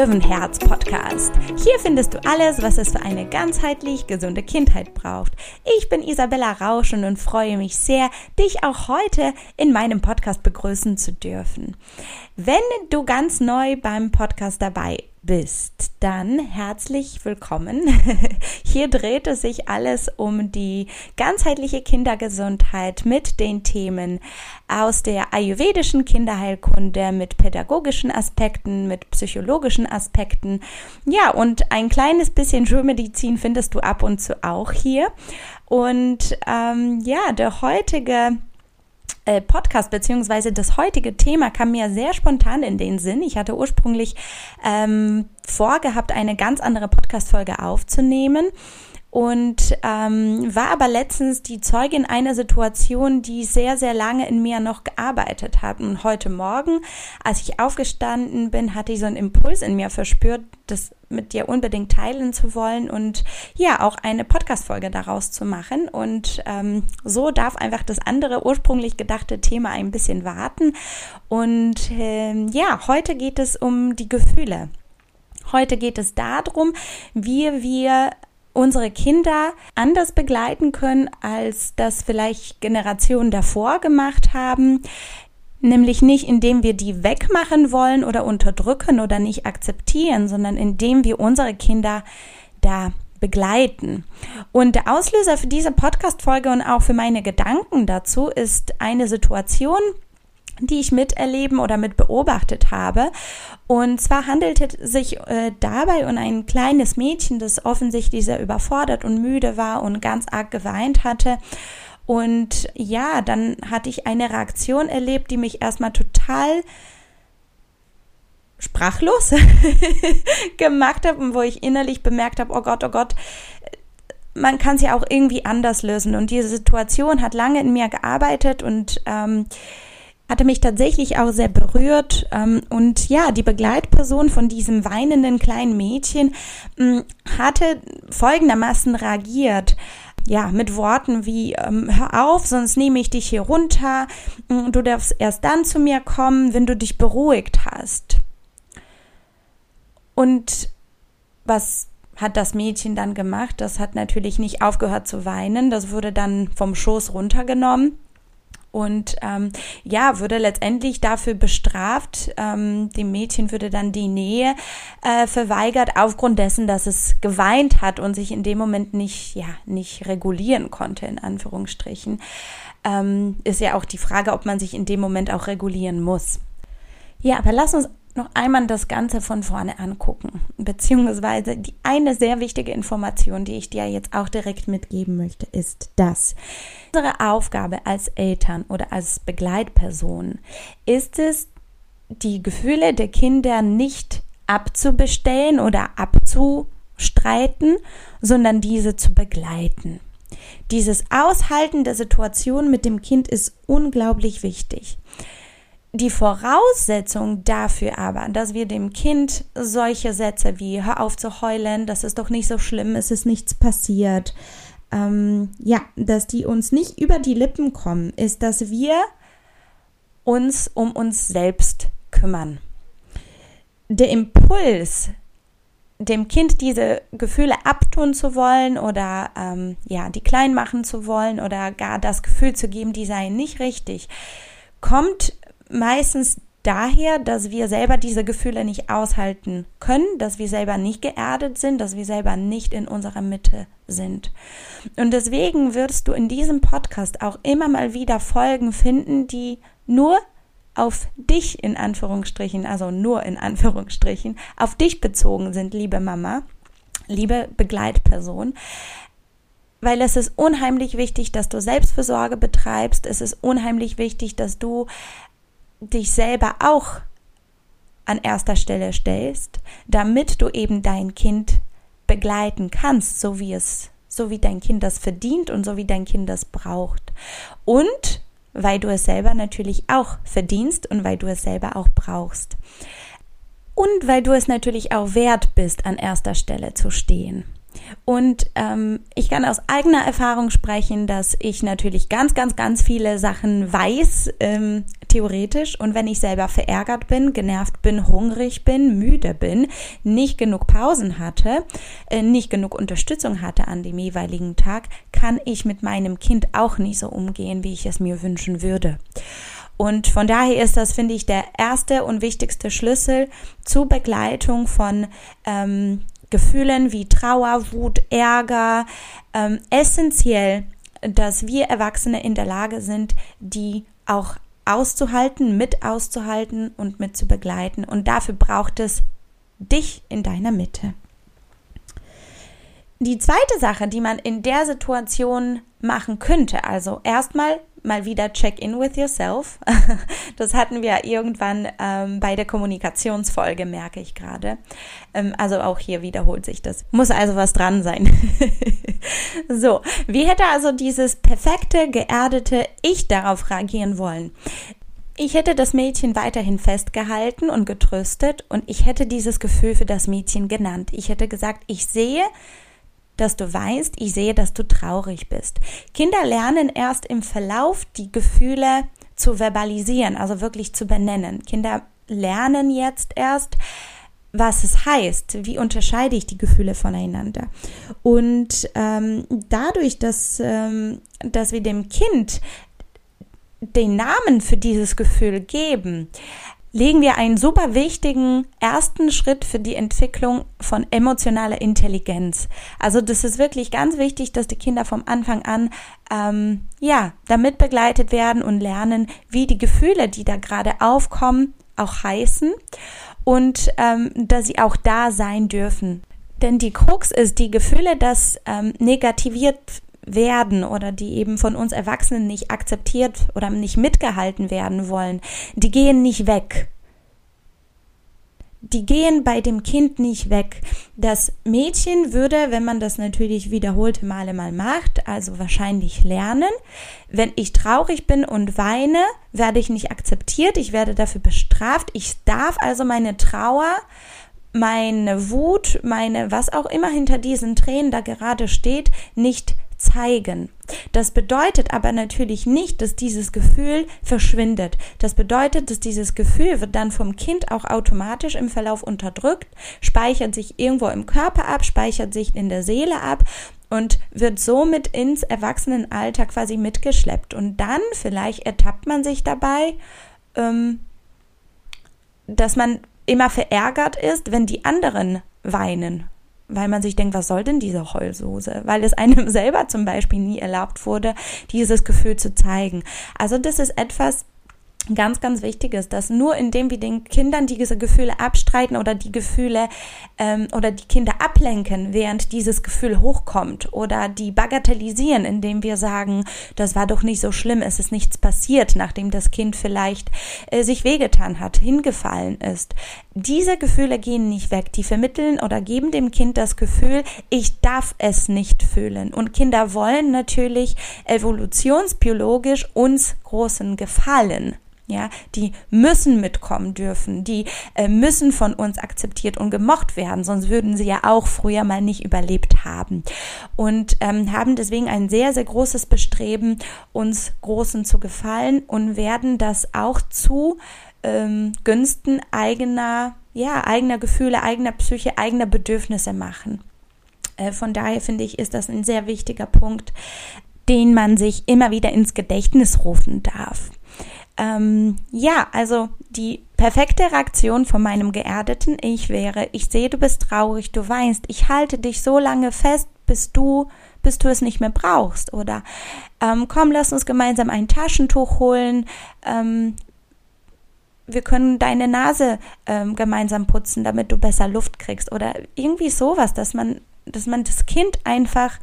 Löwenherz Podcast. Hier findest du alles, was es für eine ganzheitlich gesunde Kindheit braucht. Ich bin Isabella Rauschen und freue mich sehr, dich auch heute in meinem Podcast begrüßen zu dürfen. Wenn du ganz neu beim Podcast dabei bist, dann herzlich willkommen. Hier dreht es sich alles um die ganzheitliche Kindergesundheit mit den Themen aus der ayurvedischen Kinderheilkunde mit pädagogischen Aspekten, mit psychologischen Aspekten. Ja, und ein kleines bisschen Schulmedizin findest du ab und zu auch hier. Und ähm, ja, der heutige äh, Podcast beziehungsweise das heutige Thema kam mir sehr spontan in den Sinn. Ich hatte ursprünglich ähm, vorgehabt, eine ganz andere Podcast-Folge aufzunehmen und ähm, war aber letztens die Zeugin einer Situation, die sehr, sehr lange in mir noch gearbeitet hat. Und heute Morgen, als ich aufgestanden bin, hatte ich so einen Impuls in mir verspürt, das mit dir unbedingt teilen zu wollen und ja, auch eine Podcast-Folge daraus zu machen. Und ähm, so darf einfach das andere ursprünglich gedachte Thema ein bisschen warten. Und ähm, ja, heute geht es um die Gefühle. Heute geht es darum, wie wir unsere Kinder anders begleiten können, als das vielleicht Generationen davor gemacht haben. Nämlich nicht, indem wir die wegmachen wollen oder unterdrücken oder nicht akzeptieren, sondern indem wir unsere Kinder da begleiten. Und der Auslöser für diese Podcast-Folge und auch für meine Gedanken dazu ist eine Situation, die ich miterleben oder mit beobachtet habe. Und zwar handelt es sich äh, dabei um ein kleines Mädchen, das offensichtlich sehr überfordert und müde war und ganz arg geweint hatte. Und ja, dann hatte ich eine Reaktion erlebt, die mich erstmal total sprachlos gemacht hat und wo ich innerlich bemerkt habe, oh Gott, oh Gott, man kann es ja auch irgendwie anders lösen. Und diese Situation hat lange in mir gearbeitet und ähm, hatte mich tatsächlich auch sehr berührt. Ähm, und ja, die Begleitperson von diesem weinenden kleinen Mädchen ähm, hatte folgendermaßen reagiert. Ja, mit Worten wie, ähm, hör auf, sonst nehme ich dich hier runter. Mm, du darfst erst dann zu mir kommen, wenn du dich beruhigt hast. Und was hat das Mädchen dann gemacht? Das hat natürlich nicht aufgehört zu weinen. Das wurde dann vom Schoß runtergenommen und ähm, ja, würde letztendlich dafür bestraft. Ähm, dem Mädchen würde dann die Nähe äh, verweigert aufgrund dessen, dass es geweint hat und sich in dem Moment nicht, ja, nicht regulieren konnte, in Anführungsstrichen. Ähm, ist ja auch die Frage, ob man sich in dem Moment auch regulieren muss. Ja, aber lass uns noch einmal das Ganze von vorne angucken, beziehungsweise die eine sehr wichtige Information, die ich dir jetzt auch direkt mitgeben möchte, ist, dass unsere Aufgabe als Eltern oder als Begleitperson ist es, die Gefühle der Kinder nicht abzubestellen oder abzustreiten, sondern diese zu begleiten. Dieses Aushalten der Situation mit dem Kind ist unglaublich wichtig. Die Voraussetzung dafür aber, dass wir dem Kind solche Sätze wie hör auf zu heulen, das ist doch nicht so schlimm, es ist nichts passiert, ähm, ja, dass die uns nicht über die Lippen kommen, ist, dass wir uns um uns selbst kümmern. Der Impuls, dem Kind diese Gefühle abtun zu wollen oder ähm, ja, die klein machen zu wollen oder gar das Gefühl zu geben, die seien nicht richtig, kommt meistens daher, dass wir selber diese Gefühle nicht aushalten können, dass wir selber nicht geerdet sind, dass wir selber nicht in unserer Mitte sind. Und deswegen wirst du in diesem Podcast auch immer mal wieder Folgen finden, die nur auf dich in Anführungsstrichen, also nur in Anführungsstrichen, auf dich bezogen sind, liebe Mama, liebe Begleitperson. Weil es ist unheimlich wichtig, dass du Selbstfürsorge betreibst. Es ist unheimlich wichtig, dass du dich selber auch an erster Stelle stellst, damit du eben dein Kind begleiten kannst, so wie es, so wie dein Kind das verdient und so wie dein Kind das braucht. Und weil du es selber natürlich auch verdienst und weil du es selber auch brauchst. Und weil du es natürlich auch wert bist, an erster Stelle zu stehen. Und ähm, ich kann aus eigener Erfahrung sprechen, dass ich natürlich ganz, ganz, ganz viele Sachen weiß, ähm, theoretisch. Und wenn ich selber verärgert bin, genervt bin, hungrig bin, müde bin, nicht genug Pausen hatte, äh, nicht genug Unterstützung hatte an dem jeweiligen Tag, kann ich mit meinem Kind auch nicht so umgehen, wie ich es mir wünschen würde. Und von daher ist das, finde ich, der erste und wichtigste Schlüssel zur Begleitung von ähm, Gefühlen wie Trauer, Wut, Ärger, ähm, essentiell, dass wir Erwachsene in der Lage sind, die auch auszuhalten, mit auszuhalten und mit zu begleiten. Und dafür braucht es dich in deiner Mitte. Die zweite Sache, die man in der Situation machen könnte, also erstmal mal wieder check in with yourself. Das hatten wir irgendwann ähm, bei der Kommunikationsfolge, merke ich gerade. Ähm, also auch hier wiederholt sich das. Muss also was dran sein. so, wie hätte also dieses perfekte, geerdete Ich darauf reagieren wollen? Ich hätte das Mädchen weiterhin festgehalten und getröstet und ich hätte dieses Gefühl für das Mädchen genannt. Ich hätte gesagt, ich sehe, dass du weißt, ich sehe, dass du traurig bist. Kinder lernen erst im Verlauf die Gefühle zu verbalisieren, also wirklich zu benennen. Kinder lernen jetzt erst, was es heißt, wie unterscheide ich die Gefühle voneinander. Und ähm, dadurch, dass, ähm, dass wir dem Kind den Namen für dieses Gefühl geben, legen wir einen super wichtigen ersten Schritt für die Entwicklung von emotionaler Intelligenz. Also das ist wirklich ganz wichtig, dass die Kinder vom Anfang an ähm, ja damit begleitet werden und lernen, wie die Gefühle, die da gerade aufkommen, auch heißen und ähm, dass sie auch da sein dürfen. Denn die Krux ist, die Gefühle, das ähm, negativiert werden oder die eben von uns Erwachsenen nicht akzeptiert oder nicht mitgehalten werden wollen, die gehen nicht weg. Die gehen bei dem Kind nicht weg. Das Mädchen würde, wenn man das natürlich wiederholte Male mal macht, also wahrscheinlich lernen, wenn ich traurig bin und weine, werde ich nicht akzeptiert, ich werde dafür bestraft, ich darf also meine Trauer meine Wut, meine was auch immer hinter diesen Tränen da gerade steht, nicht zeigen. Das bedeutet aber natürlich nicht, dass dieses Gefühl verschwindet. Das bedeutet, dass dieses Gefühl wird dann vom Kind auch automatisch im Verlauf unterdrückt, speichert sich irgendwo im Körper ab, speichert sich in der Seele ab und wird somit ins Erwachsenenalter quasi mitgeschleppt. Und dann vielleicht ertappt man sich dabei, ähm, dass man immer verärgert ist, wenn die anderen weinen weil man sich denkt, was soll denn diese Heulsoße? Weil es einem selber zum Beispiel nie erlaubt wurde, dieses Gefühl zu zeigen. Also das ist etwas, ganz, ganz wichtig ist, dass nur indem wir den Kindern diese Gefühle abstreiten oder die Gefühle ähm, oder die Kinder ablenken, während dieses Gefühl hochkommt oder die bagatellisieren, indem wir sagen, das war doch nicht so schlimm, es ist nichts passiert, nachdem das Kind vielleicht äh, sich wehgetan hat, hingefallen ist. Diese Gefühle gehen nicht weg, die vermitteln oder geben dem Kind das Gefühl, ich darf es nicht fühlen. Und Kinder wollen natürlich evolutionsbiologisch uns großen Gefallen. Ja, die müssen mitkommen dürfen, die äh, müssen von uns akzeptiert und gemocht werden, sonst würden sie ja auch früher mal nicht überlebt haben. Und ähm, haben deswegen ein sehr, sehr großes Bestreben, uns Großen zu gefallen und werden das auch zu ähm, Günsten eigener, ja, eigener Gefühle, eigener Psyche, eigener Bedürfnisse machen. Äh, von daher finde ich, ist das ein sehr wichtiger Punkt, den man sich immer wieder ins Gedächtnis rufen darf. Ähm, ja, also die perfekte Reaktion von meinem geerdeten Ich wäre, ich sehe, du bist traurig, du weinst, ich halte dich so lange fest, bis du, bis du es nicht mehr brauchst. Oder ähm, komm, lass uns gemeinsam ein Taschentuch holen. Ähm, wir können deine Nase ähm, gemeinsam putzen, damit du besser Luft kriegst. Oder irgendwie sowas, dass man, dass man das Kind einfach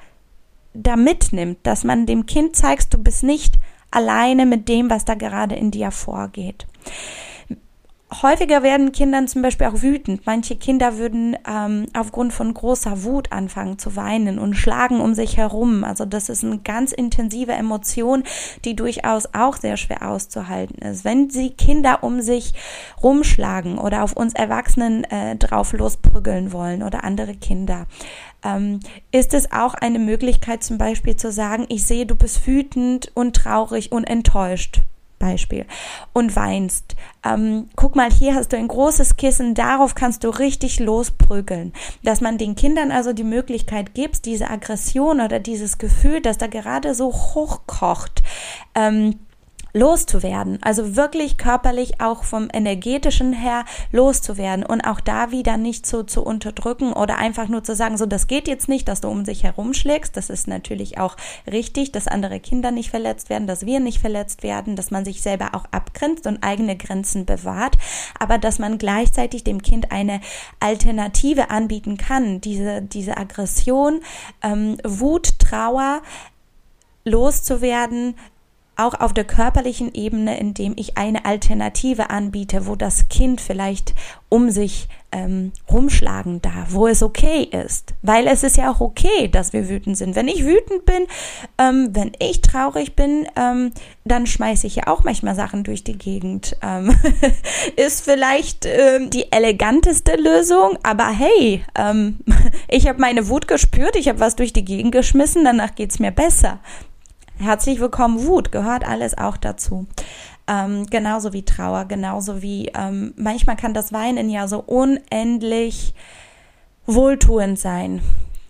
da mitnimmt, dass man dem Kind zeigst, du bist nicht alleine mit dem, was da gerade in dir vorgeht. Häufiger werden Kindern zum Beispiel auch wütend. Manche Kinder würden ähm, aufgrund von großer Wut anfangen zu weinen und schlagen um sich herum. Also das ist eine ganz intensive Emotion, die durchaus auch sehr schwer auszuhalten ist. Wenn sie Kinder um sich rumschlagen oder auf uns Erwachsenen äh, drauf losprügeln wollen oder andere Kinder, ähm, ist es auch eine Möglichkeit zum Beispiel zu sagen, ich sehe, du bist wütend und traurig und enttäuscht Beispiel und weinst. Ähm, guck mal, hier hast du ein großes Kissen, darauf kannst du richtig losprügeln. Dass man den Kindern also die Möglichkeit gibt, diese Aggression oder dieses Gefühl, das da gerade so hochkocht, ähm, loszuwerden. Also wirklich körperlich auch vom energetischen her loszuwerden und auch da wieder nicht so zu unterdrücken oder einfach nur zu sagen, so das geht jetzt nicht, dass du um sich herumschlägst. Das ist natürlich auch richtig, dass andere Kinder nicht verletzt werden, dass wir nicht verletzt werden, dass man sich selber auch abgrenzt und eigene Grenzen bewahrt, aber dass man gleichzeitig dem Kind eine Alternative anbieten kann, diese, diese Aggression, ähm, Wut, Trauer, loszuwerden, auch auf der körperlichen Ebene, indem ich eine Alternative anbiete, wo das Kind vielleicht um sich ähm, rumschlagen darf, wo es okay ist. Weil es ist ja auch okay, dass wir wütend sind. Wenn ich wütend bin, ähm, wenn ich traurig bin, ähm, dann schmeiße ich ja auch manchmal Sachen durch die Gegend. Ähm, ist vielleicht ähm, die eleganteste Lösung, aber hey, ähm, ich habe meine Wut gespürt, ich habe was durch die Gegend geschmissen, danach geht's mir besser. Herzlich willkommen, Wut gehört alles auch dazu. Ähm, genauso wie Trauer, genauso wie ähm, manchmal kann das Weinen ja so unendlich wohltuend sein.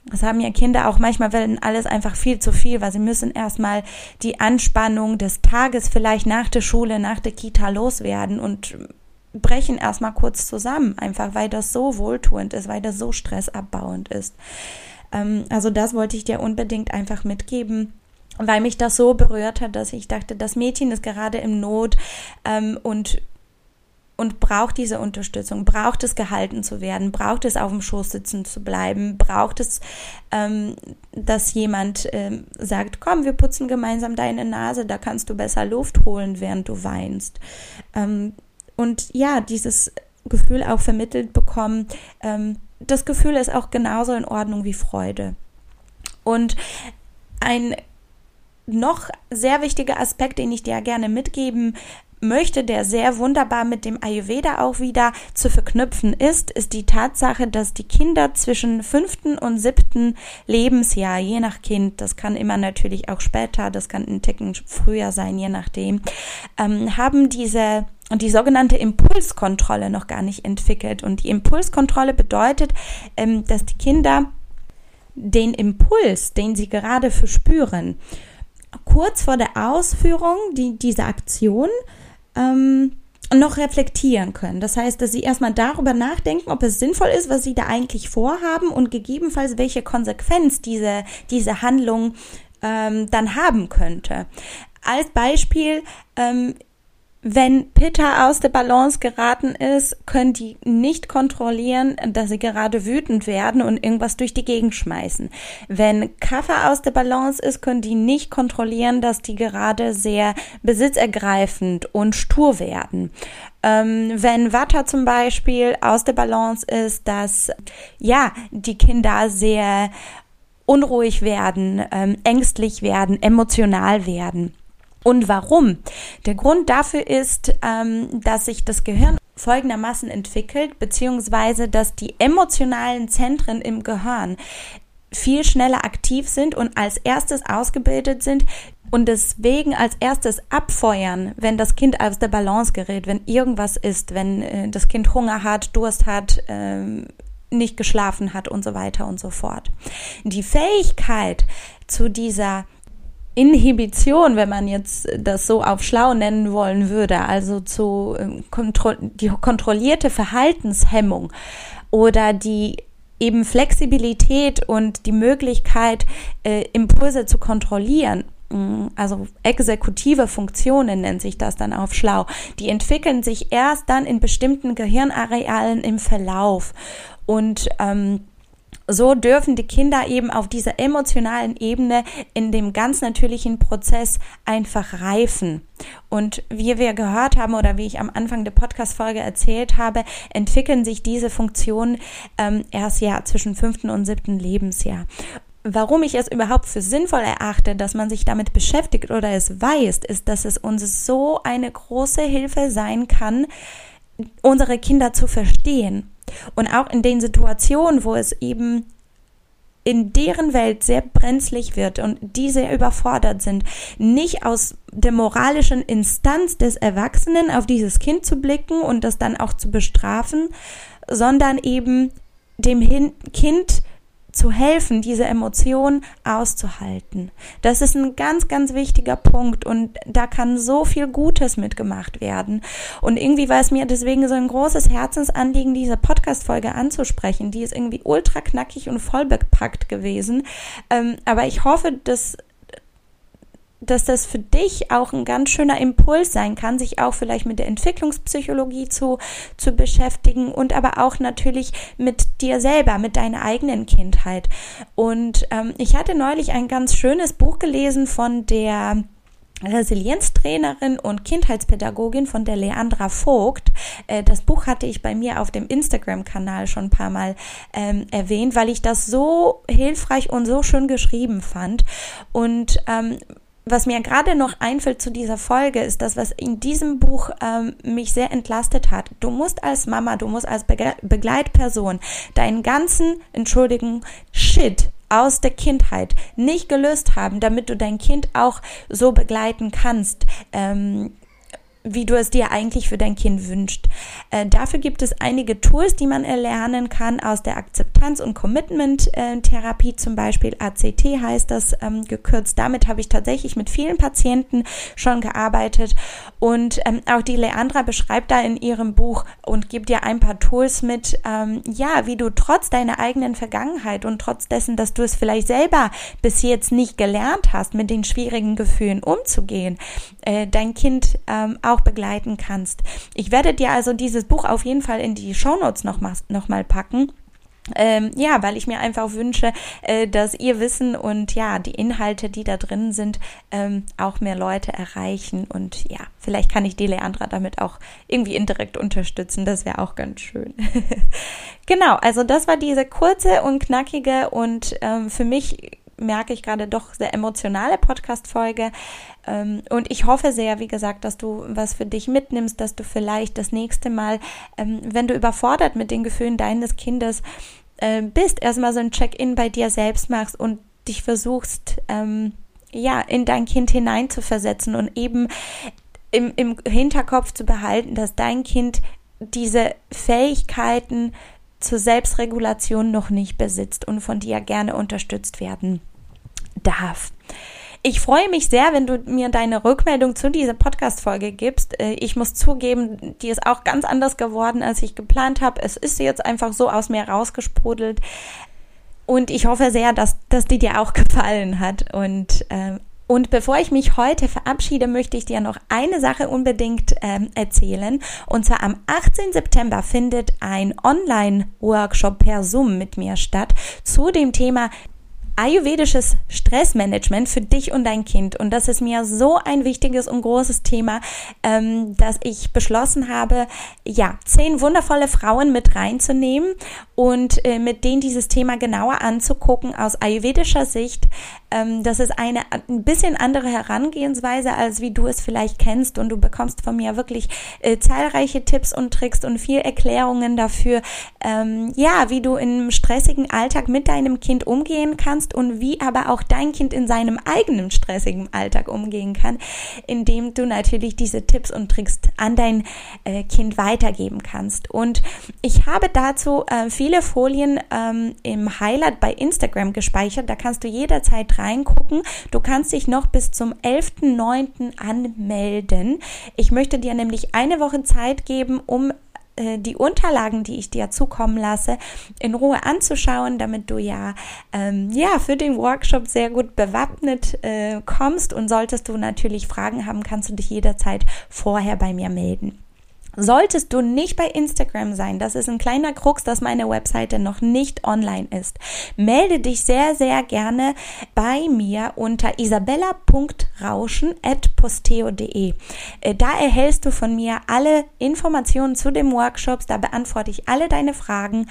Das haben ja Kinder auch manchmal, wenn alles einfach viel zu viel, weil sie müssen erstmal die Anspannung des Tages vielleicht nach der Schule, nach der Kita loswerden und brechen erstmal kurz zusammen, einfach weil das so wohltuend ist, weil das so stressabbauend ist. Ähm, also das wollte ich dir unbedingt einfach mitgeben weil mich das so berührt hat, dass ich dachte, das Mädchen ist gerade im Not ähm, und und braucht diese Unterstützung, braucht es gehalten zu werden, braucht es auf dem Schoß sitzen zu bleiben, braucht es, ähm, dass jemand ähm, sagt, komm, wir putzen gemeinsam deine Nase, da kannst du besser Luft holen, während du weinst. Ähm, und ja, dieses Gefühl auch vermittelt bekommen, ähm, das Gefühl ist auch genauso in Ordnung wie Freude. Und ein noch sehr wichtiger Aspekt, den ich dir gerne mitgeben möchte, der sehr wunderbar mit dem Ayurveda auch wieder zu verknüpfen ist, ist die Tatsache, dass die Kinder zwischen fünften und siebten Lebensjahr, je nach Kind, das kann immer natürlich auch später, das kann ein Ticken früher sein, je nachdem, ähm, haben diese und die sogenannte Impulskontrolle noch gar nicht entwickelt. Und die Impulskontrolle bedeutet, ähm, dass die Kinder den Impuls, den sie gerade verspüren, kurz vor der Ausführung die, dieser Aktion ähm, noch reflektieren können. Das heißt, dass sie erstmal darüber nachdenken, ob es sinnvoll ist, was sie da eigentlich vorhaben und gegebenenfalls welche Konsequenz diese, diese Handlung ähm, dann haben könnte. Als Beispiel, ähm, wenn Pitta aus der Balance geraten ist, können die nicht kontrollieren, dass sie gerade wütend werden und irgendwas durch die Gegend schmeißen. Wenn Kaffer aus der Balance ist, können die nicht kontrollieren, dass die gerade sehr besitzergreifend und stur werden. Ähm, wenn Watter zum Beispiel aus der Balance ist, dass ja die Kinder sehr unruhig werden, ähm, ängstlich werden, emotional werden. Und warum? Der Grund dafür ist, ähm, dass sich das Gehirn folgendermaßen entwickelt, beziehungsweise dass die emotionalen Zentren im Gehirn viel schneller aktiv sind und als erstes ausgebildet sind und deswegen als erstes abfeuern, wenn das Kind aus der Balance gerät, wenn irgendwas ist, wenn äh, das Kind Hunger hat, Durst hat, äh, nicht geschlafen hat und so weiter und so fort. Die Fähigkeit zu dieser Inhibition, wenn man jetzt das so auf schlau nennen wollen würde, also zu ähm, kontro die kontrollierte Verhaltenshemmung oder die eben Flexibilität und die Möglichkeit, äh, Impulse zu kontrollieren, mm, also exekutive Funktionen nennt sich das dann auf schlau, die entwickeln sich erst dann in bestimmten Gehirnarealen im Verlauf. Und ähm, so dürfen die Kinder eben auf dieser emotionalen Ebene in dem ganz natürlichen Prozess einfach reifen. Und wie wir gehört haben oder wie ich am Anfang der Podcast-Folge erzählt habe, entwickeln sich diese Funktionen ähm, erst ja zwischen fünften und siebten Lebensjahr. Warum ich es überhaupt für sinnvoll erachte, dass man sich damit beschäftigt oder es weiß, ist, dass es uns so eine große Hilfe sein kann, unsere Kinder zu verstehen und auch in den Situationen, wo es eben in deren Welt sehr brenzlig wird und die sehr überfordert sind, nicht aus der moralischen Instanz des Erwachsenen auf dieses Kind zu blicken und das dann auch zu bestrafen, sondern eben dem Kind zu helfen, diese Emotion auszuhalten. Das ist ein ganz, ganz wichtiger Punkt und da kann so viel Gutes mitgemacht werden. Und irgendwie war es mir deswegen so ein großes Herzensanliegen, diese Podcast-Folge anzusprechen. Die ist irgendwie ultra knackig und voll bepackt gewesen. Ähm, aber ich hoffe, dass dass das für dich auch ein ganz schöner Impuls sein kann, sich auch vielleicht mit der Entwicklungspsychologie zu, zu beschäftigen und aber auch natürlich mit dir selber, mit deiner eigenen Kindheit. Und ähm, ich hatte neulich ein ganz schönes Buch gelesen von der Resilienztrainerin und Kindheitspädagogin von der Leandra Vogt. Äh, das Buch hatte ich bei mir auf dem Instagram-Kanal schon ein paar Mal ähm, erwähnt, weil ich das so hilfreich und so schön geschrieben fand. Und ähm, was mir gerade noch einfällt zu dieser Folge, ist das, was in diesem Buch ähm, mich sehr entlastet hat. Du musst als Mama, du musst als Begle Begleitperson deinen ganzen, entschuldigen, Shit aus der Kindheit nicht gelöst haben, damit du dein Kind auch so begleiten kannst. Ähm, wie du es dir eigentlich für dein Kind wünscht. Äh, dafür gibt es einige Tools, die man erlernen kann aus der Akzeptanz- und Commitment-Therapie, zum Beispiel ACT heißt das ähm, gekürzt. Damit habe ich tatsächlich mit vielen Patienten schon gearbeitet und ähm, auch die Leandra beschreibt da in ihrem Buch und gibt dir ein paar Tools mit, ähm, ja, wie du trotz deiner eigenen Vergangenheit und trotz dessen, dass du es vielleicht selber bis jetzt nicht gelernt hast, mit den schwierigen Gefühlen umzugehen, äh, dein Kind ähm, auch begleiten kannst. Ich werde dir also dieses Buch auf jeden Fall in die Shownotes noch mal, noch mal packen. Ähm, ja, weil ich mir einfach wünsche, äh, dass ihr Wissen und ja, die Inhalte, die da drin sind, ähm, auch mehr Leute erreichen. Und ja, vielleicht kann ich die Leandra damit auch irgendwie indirekt unterstützen. Das wäre auch ganz schön. genau, also das war diese kurze und knackige und ähm, für mich merke ich gerade doch sehr emotionale Podcast-Folge. Ähm, und ich hoffe sehr, wie gesagt, dass du was für dich mitnimmst, dass du vielleicht das nächste Mal, ähm, wenn du überfordert mit den Gefühlen deines Kindes äh, bist, erstmal so ein Check-in bei dir selbst machst und dich versuchst, ähm, ja, in dein Kind hineinzuversetzen und eben im, im Hinterkopf zu behalten, dass dein Kind diese Fähigkeiten zur Selbstregulation noch nicht besitzt und von dir gerne unterstützt werden darf. Ich freue mich sehr, wenn du mir deine Rückmeldung zu dieser Podcast-Folge gibst. Äh, ich muss zugeben, die ist auch ganz anders geworden, als ich geplant habe. Es ist jetzt einfach so aus mir rausgesprudelt. Und ich hoffe sehr, dass, dass die dir auch gefallen hat. Und äh, und bevor ich mich heute verabschiede, möchte ich dir noch eine Sache unbedingt ähm, erzählen. Und zwar am 18. September findet ein Online-Workshop per Zoom mit mir statt zu dem Thema ayurvedisches Stressmanagement für dich und dein Kind. Und das ist mir so ein wichtiges und großes Thema, ähm, dass ich beschlossen habe, ja, zehn wundervolle Frauen mit reinzunehmen und äh, mit denen dieses Thema genauer anzugucken aus ayurvedischer Sicht. Ähm, das ist eine ein bisschen andere Herangehensweise, als wie du es vielleicht kennst. Und du bekommst von mir wirklich äh, zahlreiche Tipps und Tricks und viel Erklärungen dafür, ähm, ja, wie du im stressigen Alltag mit deinem Kind umgehen kannst kannst und wie aber auch dein Kind in seinem eigenen stressigen Alltag umgehen kann, indem du natürlich diese Tipps und Tricks an dein äh, Kind weitergeben kannst. Und ich habe dazu äh, viele Folien ähm, im Highlight bei Instagram gespeichert. Da kannst du jederzeit reingucken. Du kannst dich noch bis zum 11.09. anmelden. Ich möchte dir nämlich eine Woche Zeit geben, um äh, die Unterlagen, die ich dir zukommen lasse, in Ruhe anzuschauen, damit du ja, ähm, ja für den Workshop sehr gut bewappnet äh, kommst. Und solltest du natürlich Fragen haben, kannst du dich jederzeit vorher bei mir melden. Solltest du nicht bei Instagram sein, das ist ein kleiner Krux, dass meine Webseite noch nicht online ist, melde dich sehr, sehr gerne bei mir unter isabella.rauschen.posteo.de. Äh, da erhältst du von mir alle Informationen zu dem Workshops, da beantworte ich alle deine Fragen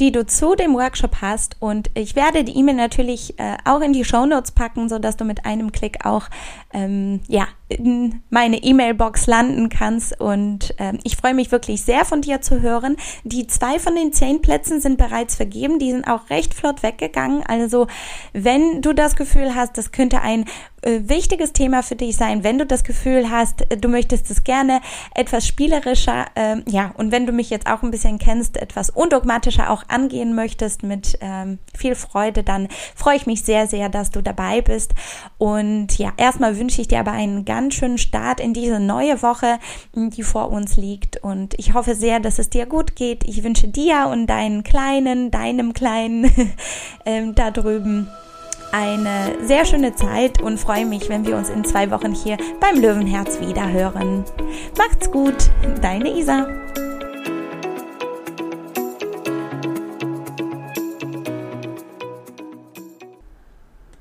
die du zu dem Workshop hast. Und ich werde die E-Mail natürlich äh, auch in die Show Notes packen, so dass du mit einem Klick auch ähm, ja in meine E-Mail-Box landen kannst. Und ähm, ich freue mich wirklich sehr von dir zu hören. Die zwei von den zehn Plätzen sind bereits vergeben. Die sind auch recht flott weggegangen. Also wenn du das Gefühl hast, das könnte ein wichtiges Thema für dich sein, wenn du das Gefühl hast, äh, du möchtest es gerne etwas spielerischer, äh, ja, und wenn du mich jetzt auch ein bisschen kennst, etwas undogmatischer auch angehen möchtest mit ähm, viel Freude, dann freue ich mich sehr, sehr, dass du dabei bist. Und ja, erstmal wünsche ich dir aber einen ganz schönen Start in diese neue Woche, die vor uns liegt. Und ich hoffe sehr, dass es dir gut geht. Ich wünsche dir und deinen Kleinen, deinem Kleinen ähm, da drüben eine sehr schöne Zeit und freue mich, wenn wir uns in zwei Wochen hier beim Löwenherz wieder hören. Macht's gut, deine Isa.